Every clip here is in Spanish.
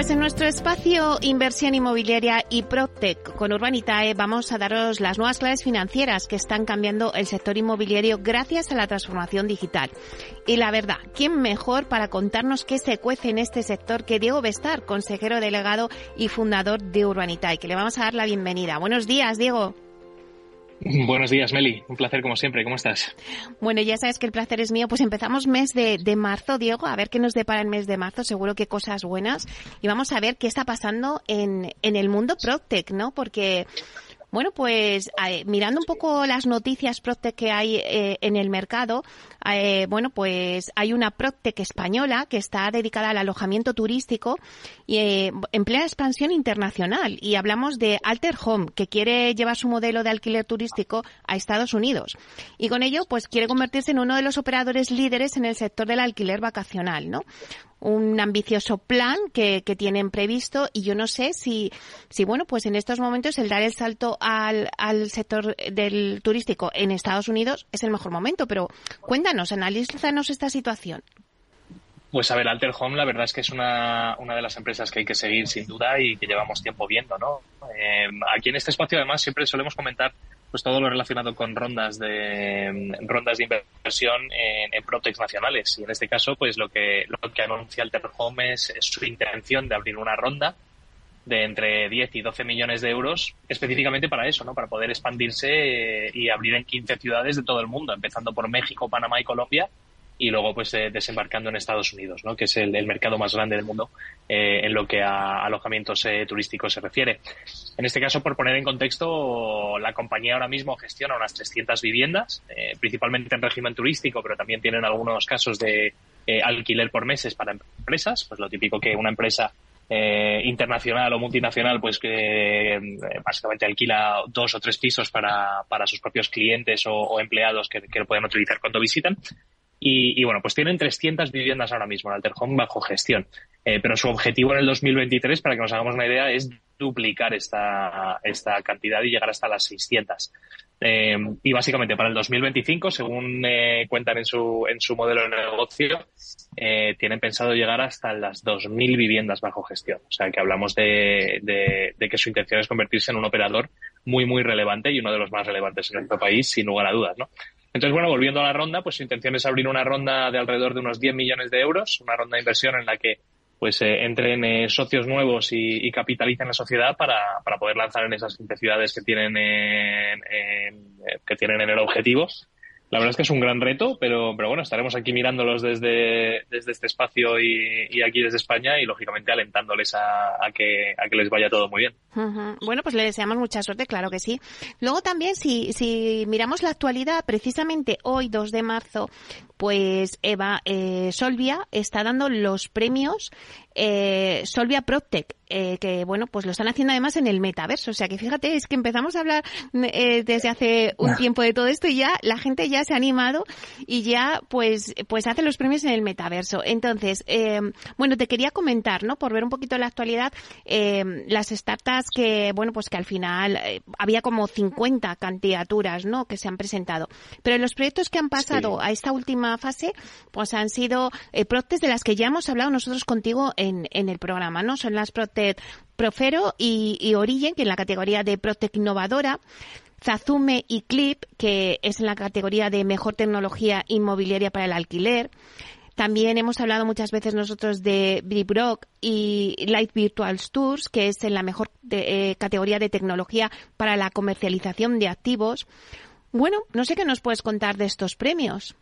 Pues en nuestro espacio Inversión Inmobiliaria y PropTech con Urbanitae vamos a daros las nuevas claves financieras que están cambiando el sector inmobiliario gracias a la transformación digital. Y la verdad, ¿quién mejor para contarnos qué se cuece en este sector que Diego Bestar, consejero delegado y fundador de Urbanitae, que le vamos a dar la bienvenida. Buenos días, Diego. Buenos días, Meli. Un placer como siempre. ¿Cómo estás? Bueno, ya sabes que el placer es mío. Pues empezamos mes de, de, marzo, Diego. A ver qué nos depara el mes de marzo. Seguro que cosas buenas. Y vamos a ver qué está pasando en, en el mundo PropTech, ¿no? Porque bueno, pues eh, mirando un poco las noticias PropTech que hay eh, en el mercado, eh, bueno, pues hay una PropTech española que está dedicada al alojamiento turístico y en plena expansión internacional. Y hablamos de Alter Home, que quiere llevar su modelo de alquiler turístico a Estados Unidos. Y con ello, pues quiere convertirse en uno de los operadores líderes en el sector del alquiler vacacional, ¿no? Un ambicioso plan que, que, tienen previsto y yo no sé si, si, bueno, pues en estos momentos el dar el salto al, al sector del turístico en Estados Unidos es el mejor momento, pero cuéntanos, analízanos esta situación. Pues a ver, Alter Home la verdad es que es una, una de las empresas que hay que seguir sin duda y que llevamos tiempo viendo, ¿no? Eh, aquí en este espacio además siempre solemos comentar pues todo lo relacionado con rondas de rondas de inversión en, en nacionales y en este caso pues lo que lo que anuncia Alter Home es, su intención de abrir una ronda de entre 10 y 12 millones de euros específicamente para eso, ¿no? Para poder expandirse eh, y abrir en 15 ciudades de todo el mundo, empezando por México, Panamá y Colombia y luego pues eh, desembarcando en Estados Unidos, que es el, mercado más grande del mundo eh, en lo que a alojamientos eh, turísticos se refiere. En este caso, por poner en contexto, la compañía ahora mismo gestiona unas 300 viviendas, principalmente en régimen turístico, pero también tienen algunos casos de alquiler por meses para empresas, pues lo típico que una empresa internacional o multinacional, pues que básicamente alquila dos o tres pisos para, para sus propios clientes o, o empleados que, que, lo pueden utilizar cuando visitan. Y, y, bueno, pues tienen 300 viviendas ahora mismo en Alter Home bajo gestión. Eh, pero su objetivo en el 2023, para que nos hagamos una idea, es duplicar esta, esta cantidad y llegar hasta las 600. Eh, y básicamente para el 2025, según eh, cuentan en su, en su modelo de negocio, eh, tienen pensado llegar hasta las 2.000 viviendas bajo gestión. O sea que hablamos de, de, de, que su intención es convertirse en un operador muy, muy relevante y uno de los más relevantes en nuestro país, sin lugar a dudas. ¿no? Entonces, bueno, volviendo a la ronda, pues su intención es abrir una ronda de alrededor de unos 10 millones de euros, una ronda de inversión en la que pues eh, entren eh, socios nuevos y, capitalicen la sociedad para, para poder lanzar en esas 15 ciudades que tienen en, en, que tienen en el objetivo la verdad es que es un gran reto, pero, pero bueno, estaremos aquí mirándolos desde, desde este espacio y, y aquí desde España y lógicamente alentándoles a, a, que, a que les vaya todo muy bien. Bueno, pues le deseamos mucha suerte, claro que sí. Luego también, si, si miramos la actualidad, precisamente hoy, 2 de marzo, pues Eva eh, Solvia está dando los premios eh, Solvia PropTech, eh, que bueno, pues lo están haciendo además en el metaverso. O sea que fíjate, es que empezamos a hablar eh, desde hace un tiempo de todo esto y ya la gente ya se ha animado y ya pues, pues hace los premios en el metaverso. Entonces, eh, bueno, te quería comentar, ¿no? Por ver un poquito la actualidad, eh, las startups que, bueno, pues que al final eh, había como 50 candidaturas, ¿no? Que se han presentado. Pero los proyectos que han pasado sí. a esta última fase, pues han sido eh, de las que ya hemos hablado nosotros contigo en, en el programa, ¿no? Son las PropTech Profero y, y Origen, que en la categoría de PropTech innovadora. Zazume y Clip, que es en la categoría de mejor tecnología inmobiliaria para el alquiler. También hemos hablado muchas veces nosotros de Bribrock y Light Virtual Tours, que es en la mejor eh, categoría de tecnología para la comercialización de activos. Bueno, no sé qué nos puedes contar de estos premios.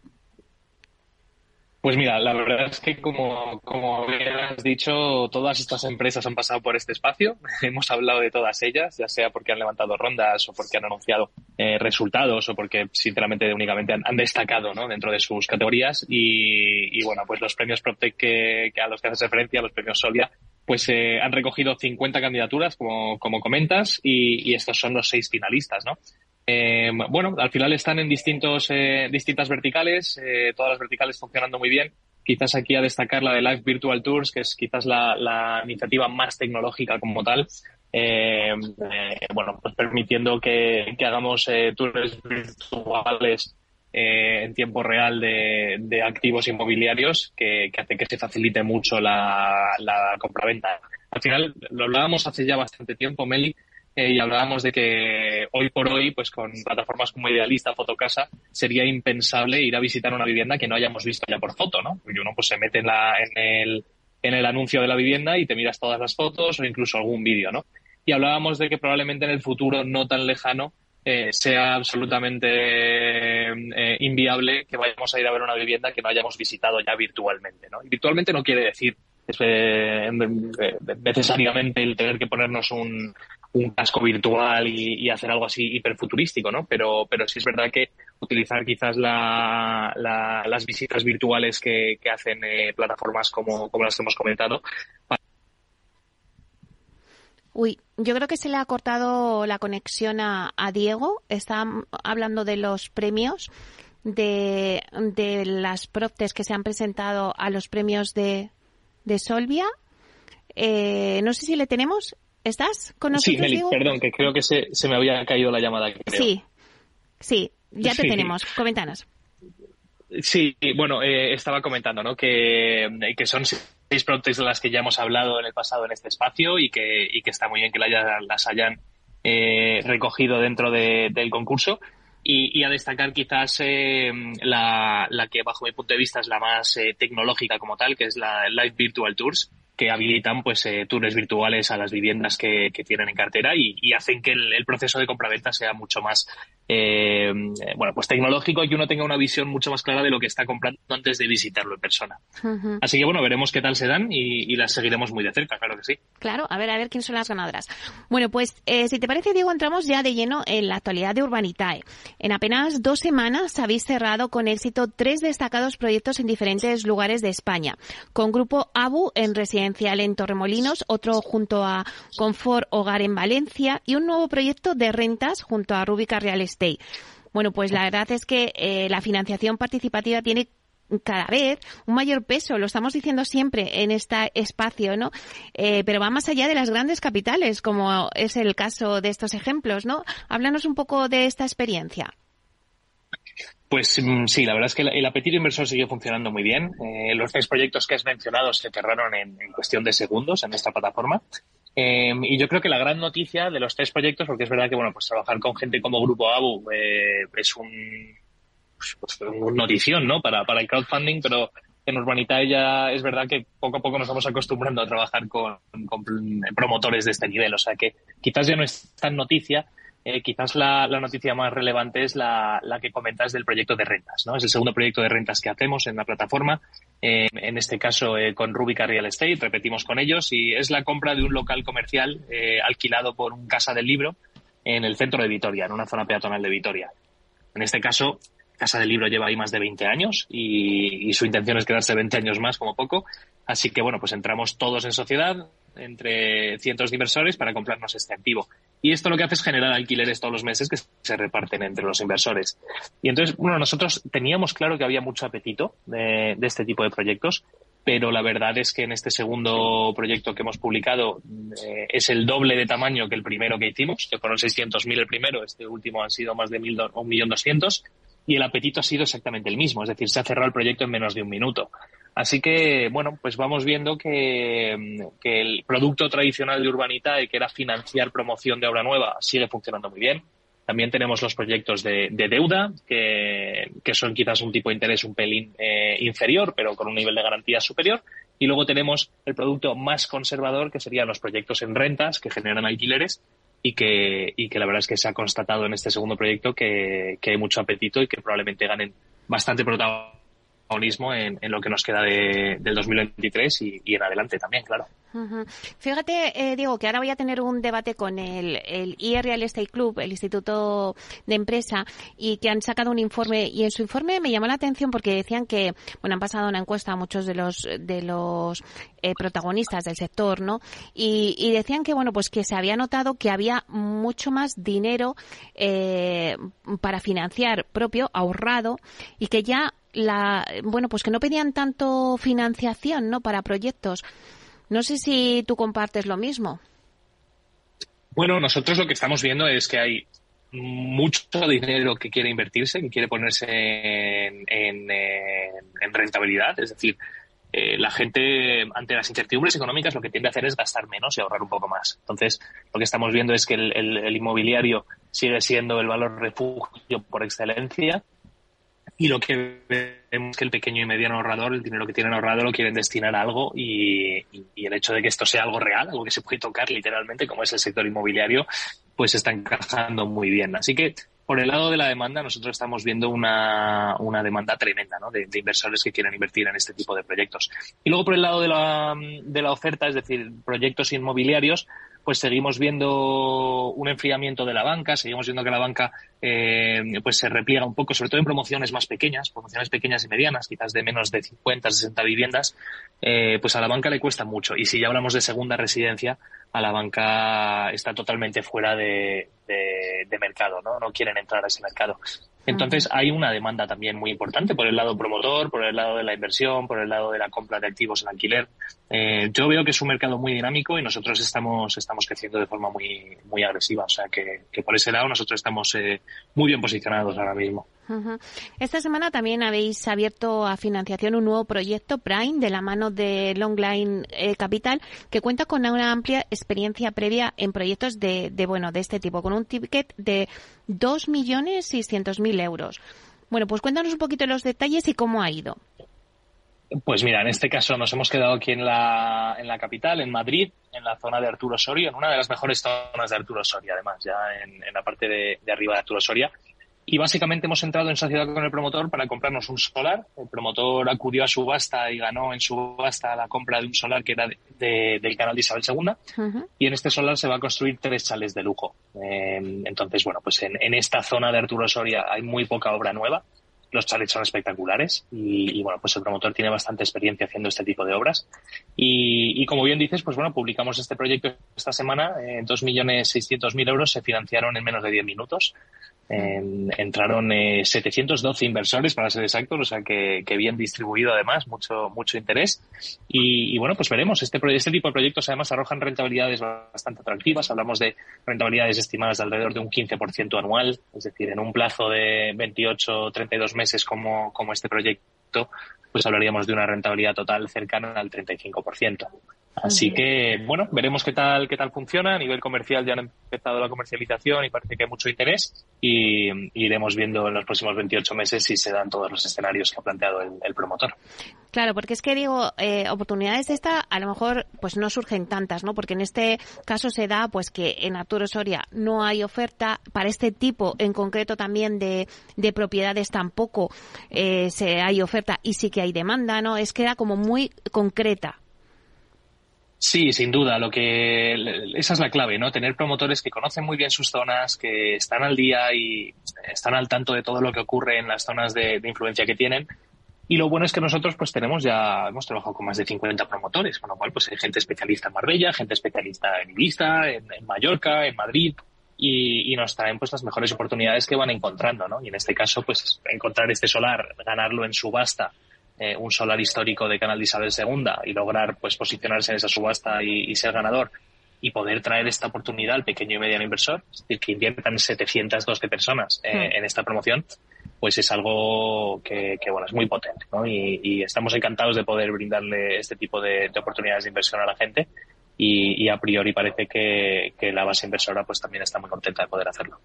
Pues mira, la verdad es que como, como has dicho, todas estas empresas han pasado por este espacio. Hemos hablado de todas ellas, ya sea porque han levantado rondas o porque han anunciado eh, resultados o porque sinceramente únicamente han, han destacado ¿no? dentro de sus categorías. Y, y, bueno, pues los premios PropTech que, que a los que haces referencia, los premios Solia, pues eh, han recogido 50 candidaturas, como, como comentas, y, y estos son los seis finalistas, ¿no? Eh, bueno, al final están en distintos, eh, distintas verticales, eh, todas las verticales funcionando muy bien. Quizás aquí a destacar la de Live Virtual Tours, que es quizás la, iniciativa más tecnológica como tal. Bueno, pues permitiendo que, hagamos tours virtuales en tiempo real de, activos inmobiliarios que, hace que se facilite mucho la, la compraventa. Al final, lo hablábamos hace ya bastante tiempo, Meli, eh, y hablábamos de que hoy por hoy, pues con plataformas como Idealista, Fotocasa, sería impensable ir a visitar una vivienda que no hayamos visto ya por foto, ¿no? Y uno pues se mete en, la, en, el, en el anuncio de la vivienda y te miras todas las fotos o incluso algún vídeo, ¿no? Y hablábamos de que probablemente en el futuro no tan lejano eh, sea absolutamente eh, inviable que vayamos a ir a ver una vivienda que no hayamos visitado ya virtualmente, ¿no? Virtualmente no quiere decir necesariamente el tener que ponernos un, un casco virtual y, hacer algo así hiperfuturístico, ¿no? Pero, pero sí es verdad que utilizar quizás la, las visitas virtuales que, hacen eh, plataformas como, como las que hemos comentado. Uy, yo creo que se le ha cortado la conexión a, Diego. Está hablando de los premios, de, de las proptes que se han presentado a los premios de, de Solvia. Eh, no sé si le tenemos. ¿Estás con nosotros? Sí, Meli, perdón, que creo que se, me había caído la llamada. Sí, sí, ya te tenemos. Coméntanos. Sí, bueno, eh, estaba comentando ¿no? que, que son seis productos de las que ya hemos hablado en el pasado en este espacio y que, y que está muy bien que las hayan eh, recogido dentro del concurso. Y, a destacar quizás eh, la, la, que bajo mi punto de vista es la más tecnológica como tal, que es la Live Virtual Tours, que habilitan pues eh, tours virtuales a las viviendas que, tienen en cartera y, hacen que el, proceso de compraventa sea mucho más eh, bueno pues tecnológico y que uno tenga una visión mucho más clara de lo que está comprando antes de visitarlo en persona. Así que bueno, veremos qué tal se dan y, las seguiremos muy de cerca, claro que sí. Claro, a ver, a ver quién son las ganadoras. Bueno, pues eh, si te parece, Diego, entramos ya de lleno en la actualidad de Urbanitae. En apenas dos semanas habéis cerrado con éxito tres destacados proyectos en diferentes lugares de España, con Grupo ABU en residencia en Torremolinos, otro junto a Confort Hogar en Valencia y un nuevo proyecto de rentas junto a Rubica Real Estate. Bueno, pues la verdad es que eh, la financiación participativa tiene cada vez un mayor peso, lo estamos diciendo siempre en este espacio, ¿no? Eh, pero va más allá de las grandes capitales, como es el caso de estos ejemplos, ¿no? Háblanos un poco de esta experiencia. Pues mm, sí, la verdad es que el apetito inversor sigue funcionando muy bien. Eh, los tres proyectos que has mencionado se cerraron en, cuestión de segundos en esta plataforma. Eh, y yo creo que la gran noticia de los tres proyectos, porque es verdad que bueno, pues trabajar con gente como Grupo ABU eh, es un, pues, pues notición ¿no? para, para el crowdfunding, pero en Urbanitae ya es verdad que poco a poco nos vamos acostumbrando a trabajar con, con promotores de este nivel. O sea que quizás ya no es tan noticia, eh, quizás la, noticia más relevante es la, que comentas del proyecto de rentas. ¿no? Es el segundo proyecto de rentas que hacemos en la plataforma, eh, en este caso eh, con Rubica Real Estate, repetimos con ellos, y es la compra de un local comercial alquilado por un Casa del Libro en el centro de Vitoria, en una zona peatonal de Vitoria. En este caso, Casa del Libro lleva ahí más de 20 años y, y su intención es quedarse 20 años más como poco. Así que, bueno, pues entramos todos en sociedad, entre cientos de inversores para comprarnos este activo. Y esto lo que hace es generar alquileres todos los meses que se reparten entre los inversores. Y entonces, bueno, nosotros teníamos claro que había mucho apetito de, este tipo de proyectos, pero la verdad es que en este segundo proyecto que hemos publicado eh, es el doble de tamaño que el primero que hicimos, que fueron 600.000 el primero, este último han sido más de 1.200.000 y el apetito ha sido exactamente el mismo, es decir, se ha cerrado el proyecto en menos de un minuto. Así que, bueno, pues vamos viendo que, el producto tradicional de Urbanitae, que era financiar promoción de obra nueva, sigue funcionando muy bien. También tenemos los proyectos de, deuda, que, son quizás un tipo de interés un pelín eh, inferior, pero con un nivel de garantía superior. Y luego tenemos el producto más conservador, que serían los proyectos en rentas, que generan alquileres, y que, y que la verdad es que se ha constatado en este segundo proyecto que, que hay mucho apetito y que probablemente ganen bastante protagonismo en, en, lo que nos queda de, del 2023 y, en adelante también, claro. Fíjate, eh, Diego, que ahora voy a tener un debate con el, el IE Real Estate Club, el Instituto de Empresa, y que han sacado un informe, y en su informe me llamó la atención porque decían que, bueno, han pasado una encuesta a muchos de los, de los eh, protagonistas del sector, ¿no? Y, y, decían que, bueno, pues que se había notado que había mucho más dinero eh, para financiar propio, ahorrado, y que ya la, bueno, pues que no pedían tanto financiación, ¿no? Para proyectos. No sé si tú compartes lo mismo. Bueno, nosotros lo que estamos viendo es que hay mucho dinero que quiere invertirse, que quiere ponerse en, rentabilidad. Es decir, eh, la gente, ante las incertidumbres económicas, lo que tiende a hacer es gastar menos y ahorrar un poco más. Entonces, lo que estamos viendo es que el inmobiliario sigue siendo el valor refugio por excelencia y lo que vemos es que el pequeño y mediano ahorrador, el dinero que tienen ahorrado, lo quieren destinar a algo y, el hecho de que esto sea algo real, algo que se puede tocar literalmente, como es el sector inmobiliario, pues está encajando muy bien. Así que por el lado de la demanda, nosotros estamos viendo una, una demanda tremenda ¿no? de, de, inversores que quieren invertir en este tipo de proyectos. Y luego por el lado de la, de la oferta, es decir, proyectos inmobiliarios, pues seguimos viendo un enfriamiento de la banca, seguimos viendo que la banca eh, pues se repliega un poco, sobre todo en promociones más pequeñas, promociones pequeñas y medianas, quizás de menos de 50, 60 viviendas, eh, pues a la banca le cuesta mucho. Y si ya hablamos de segunda residencia, a la banca está totalmente fuera de, de mercado, ¿no? No quieren entrar a ese mercado. Entonces hay una demanda también muy importante por el lado promotor, por el lado de la inversión, por el lado de la compra de activos en alquiler. Eh, yo veo que es un mercado muy dinámico y nosotros estamos, estamos creciendo de forma muy, muy agresiva. O sea que, por ese lado nosotros estamos eh, muy bien posicionados ahora mismo. Esta semana también habéis abierto a financiación un nuevo proyecto Prime de la mano de Longline eh, Capital que cuenta con una amplia experiencia previa en proyectos de, de bueno de este tipo con un ticket de 2.600.000 euros. Bueno, pues cuéntanos un poquito los detalles y cómo ha ido. Pues mira, en este caso nos hemos quedado aquí en la, en la capital, en Madrid, en la zona de Arturo Soria, en una de las mejores zonas de Arturo Soria, además, ya en, la parte de, de, arriba de Arturo Soria. Y básicamente hemos entrado en sociedad con el promotor para comprarnos un solar. El promotor acudió a subasta y ganó en subasta la compra de un solar que era del canal de Isabel II. Y en este solar se va a construir tres chales de lujo. Eh, entonces, bueno, pues en, en, esta zona de Arturo Soria hay muy poca obra nueva los chalets son espectaculares y, bueno, pues el promotor tiene bastante experiencia haciendo este tipo de obras. Y, como bien dices, pues bueno, publicamos este proyecto esta semana, eh, 2.600.000 euros se financiaron en menos de 10 minutos. Entraron 712 eh, inversores, para ser exactos, o sea que, bien distribuido además, mucho, mucho interés. Y, bueno, pues veremos. Este, este tipo de proyectos además arrojan rentabilidades bastante atractivas. Hablamos de rentabilidades estimadas de alrededor de un 15% anual, es decir, en un plazo de 28, 32 meses como, como este proyecto, pues hablaríamos de una rentabilidad total cercana al 35%. Así que, bueno, veremos qué tal, qué tal funciona. A nivel comercial ya han empezado la comercialización y parece que hay mucho interés y, iremos viendo en los próximos 28 meses si se dan todos los escenarios que ha planteado el, promotor. Claro, porque es que digo, eh, oportunidades de esta a lo mejor pues no surgen tantas, ¿no? Porque en este caso se da pues que en Arturo Soria no hay oferta para este tipo en concreto también de, de propiedades tampoco eh, se hay oferta y sí que hay demanda, ¿no? Es que era como muy concreta. Sí, sin duda. Lo que esa es la clave, ¿no? Tener promotores que conocen muy bien sus zonas, que están al día y están al tanto de todo lo que ocurre en las zonas de, influencia que tienen. Y lo bueno es que nosotros pues tenemos ya, hemos trabajado con más de 50 promotores, con lo cual pues hay gente especialista en Marbella, gente especialista en Ibiza, en, Mallorca, en Madrid, y, y, nos traen pues las mejores oportunidades que van encontrando, ¿no? Y en este caso pues encontrar este solar, ganarlo en subasta eh, un solar histórico de Canal de Isabel II y lograr pues posicionarse en esa subasta y, ser ganador y poder traer esta oportunidad al pequeño y mediano inversor, es decir, que inviertan 712 personas eh, hmm. en esta promoción, pues es algo que, bueno, es muy potente, ¿no? Y, estamos encantados de poder brindarle este tipo de, oportunidades de inversión a la gente y, a priori parece que, que la base inversora pues también está muy contenta de poder hacerlo.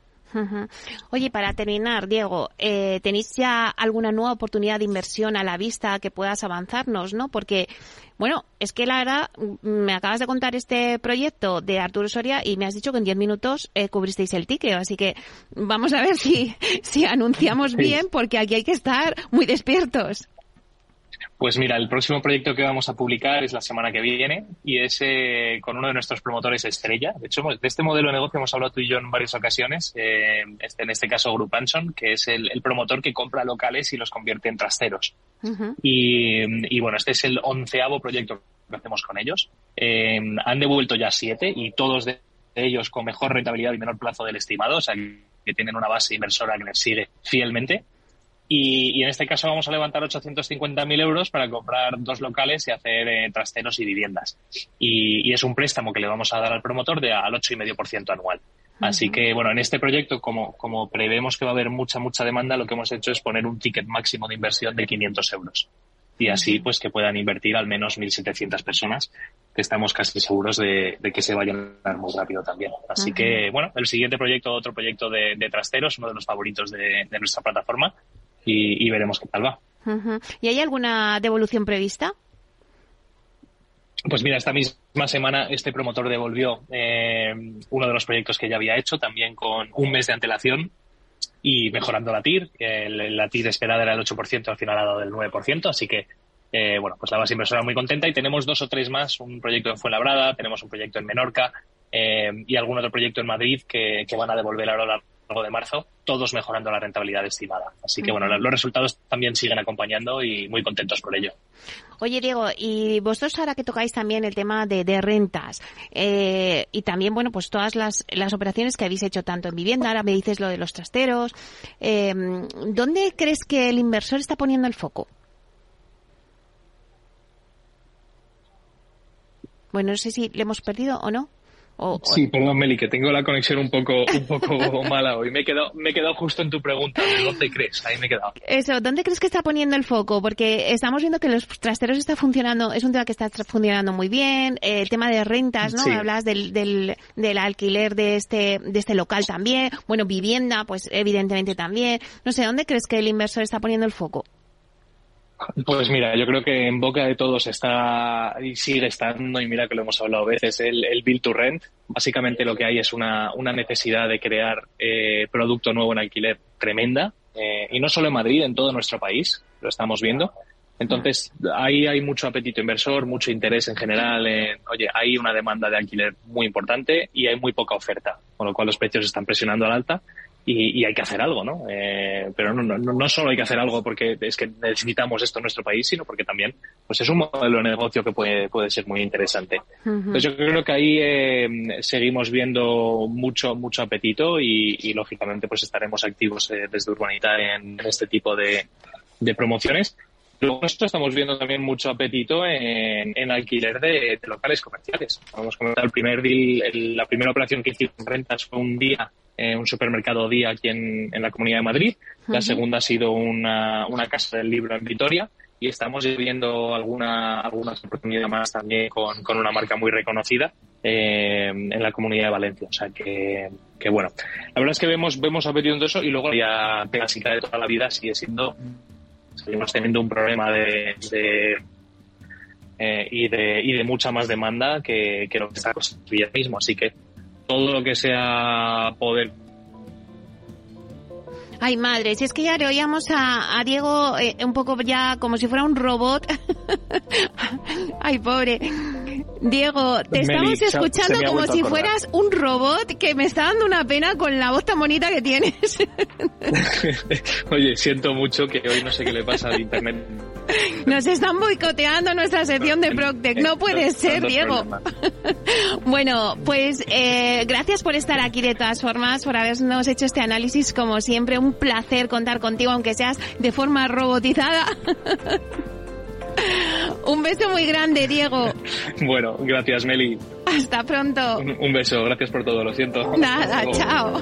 Oye, para terminar, Diego, eh, ¿tenéis ya alguna nueva oportunidad de inversión a la vista que puedas avanzarnos, no? Porque, bueno, es que la verdad, me acabas de contar este proyecto de Arturo Soria y me has dicho que en 10 minutos eh, cubristeis el ticket, así que vamos a ver si, si anunciamos bien, porque aquí hay que estar muy despiertos. Pues mira, el próximo proyecto que vamos a publicar es la semana que viene y es eh, con uno de nuestros promotores estrella. De hecho, de este modelo de negocio hemos hablado tú y yo en varias ocasiones. Eh, este, en este caso, Group Anson, que es el, promotor que compra locales y los convierte en trasteros. y, bueno, este es el onceavo proyecto que hacemos con ellos. Eh, han devuelto ya siete y todos de ellos con mejor rentabilidad y menor plazo del estimado, o sea, que tienen una base inversora que les sigue fielmente. Y, en este caso vamos a levantar 850.000 euros para comprar dos locales y hacer eh, trasteros y viviendas. Y, es un préstamo que le vamos a dar al promotor de al 8,5% anual. Así que, bueno, en este proyecto, como, como prevemos que va a haber mucha, mucha demanda, lo que hemos hecho es poner un ticket máximo de inversión de 500 euros. Y así, pues, que puedan invertir al menos 1.700 personas, que estamos casi seguros de, que se vayan a dar muy rápido también. Así que, bueno, el siguiente proyecto, otro proyecto de, trasteros, uno de los favoritos de, nuestra plataforma, y, veremos qué tal va. ¿Y hay alguna devolución prevista? Pues mira, esta misma semana este promotor devolvió eh, uno de los proyectos que ya había hecho, también con un mes de antelación y mejorando la TIR. El, la TIR esperada era el 8%, al final ha dado el 9%, así que, eh, bueno, pues la base inversora muy contenta y tenemos dos o tres más, un proyecto en Fuenlabrada, tenemos un proyecto en Menorca eh, y algún otro proyecto en Madrid que, que van a devolver ahora de marzo, todos mejorando la rentabilidad estimada. Así que bueno, los resultados también siguen acompañando y muy contentos por ello. Oye, Diego, y vosotros ahora que tocáis también el tema de, rentas eh, y también, bueno, pues todas las, las operaciones que habéis hecho tanto en vivienda, ahora me dices lo de los trasteros, eh, ¿dónde crees que el inversor está poniendo el foco? Bueno, no sé si le hemos perdido o no sí, perdón, Meli, que tengo la conexión un poco, un poco mala hoy. Me he, quedado, me he quedado justo en tu pregunta. dónde crees? Ahí me he quedado. Eso, ¿dónde crees que está poniendo el foco? Porque estamos viendo que los trasteros está funcionando, es un tema que está funcionando muy bien. Eh, el tema de rentas, ¿no? Hablas del, del, del alquiler de este, de este local también. Bueno, vivienda, pues evidentemente también. No sé, ¿dónde crees que el inversor está poniendo el foco? Pues mira, yo creo que en boca de todos está y sigue estando, y mira que lo hemos hablado veces, el, el build to rent. Básicamente lo que hay es una, una necesidad de crear eh, producto nuevo en alquiler tremenda, eh, y no solo en Madrid, en todo nuestro país, lo estamos viendo. Entonces, ahí hay mucho apetito inversor, mucho interés en general. En, oye, hay una demanda de alquiler muy importante y hay muy poca oferta, con lo cual los precios están presionando al alta y, hay que hacer algo, ¿no? Eh, pero no, no, no solo hay que hacer algo porque es que necesitamos esto en nuestro país, sino porque también pues es un modelo de negocio que puede, puede ser muy interesante. Entonces yo creo que ahí eh, seguimos viendo mucho, mucho apetito y, lógicamente pues estaremos activos eh, desde Urbanita en, este tipo de, de promociones. Luego nosotros estamos viendo también mucho apetito en, en alquiler de, locales comerciales. Vamos a comentar el primer deal, la primera operación que hicimos en rentas fue un día eh, un supermercado día aquí en, en, la Comunidad de Madrid. La segunda ha sido una, una casa del libro en Vitoria y estamos viendo alguna, algunas oportunidades más también con, con una marca muy reconocida eh, en la Comunidad de Valencia. O sea que, que bueno, la verdad es que vemos, vemos apetito de eso y luego la clásica de toda la vida sigue siendo, seguimos teniendo un problema de, de eh, y, de, y de mucha más demanda que, que lo que está construyendo mismo. Así que todo lo que sea poder Ay, madre, si es que ya le oíamos a, Diego eh, un poco ya como si fuera un robot. Ay, pobre. Diego, te estamos escuchando como si fueras un robot que me está dando una pena con la voz tan bonita que tienes. Oye, siento mucho que hoy no sé qué le pasa al internet nos están boicoteando nuestra sección de Proctec. No puede ser, Diego. bueno, pues eh, gracias por estar aquí de todas formas, por habernos hecho este análisis. Como siempre, un placer contar contigo, aunque seas de forma robotizada. un beso muy grande, Diego. Bueno, gracias, Meli. Hasta pronto. Un, beso, gracias por todo, lo siento. Nada, chao.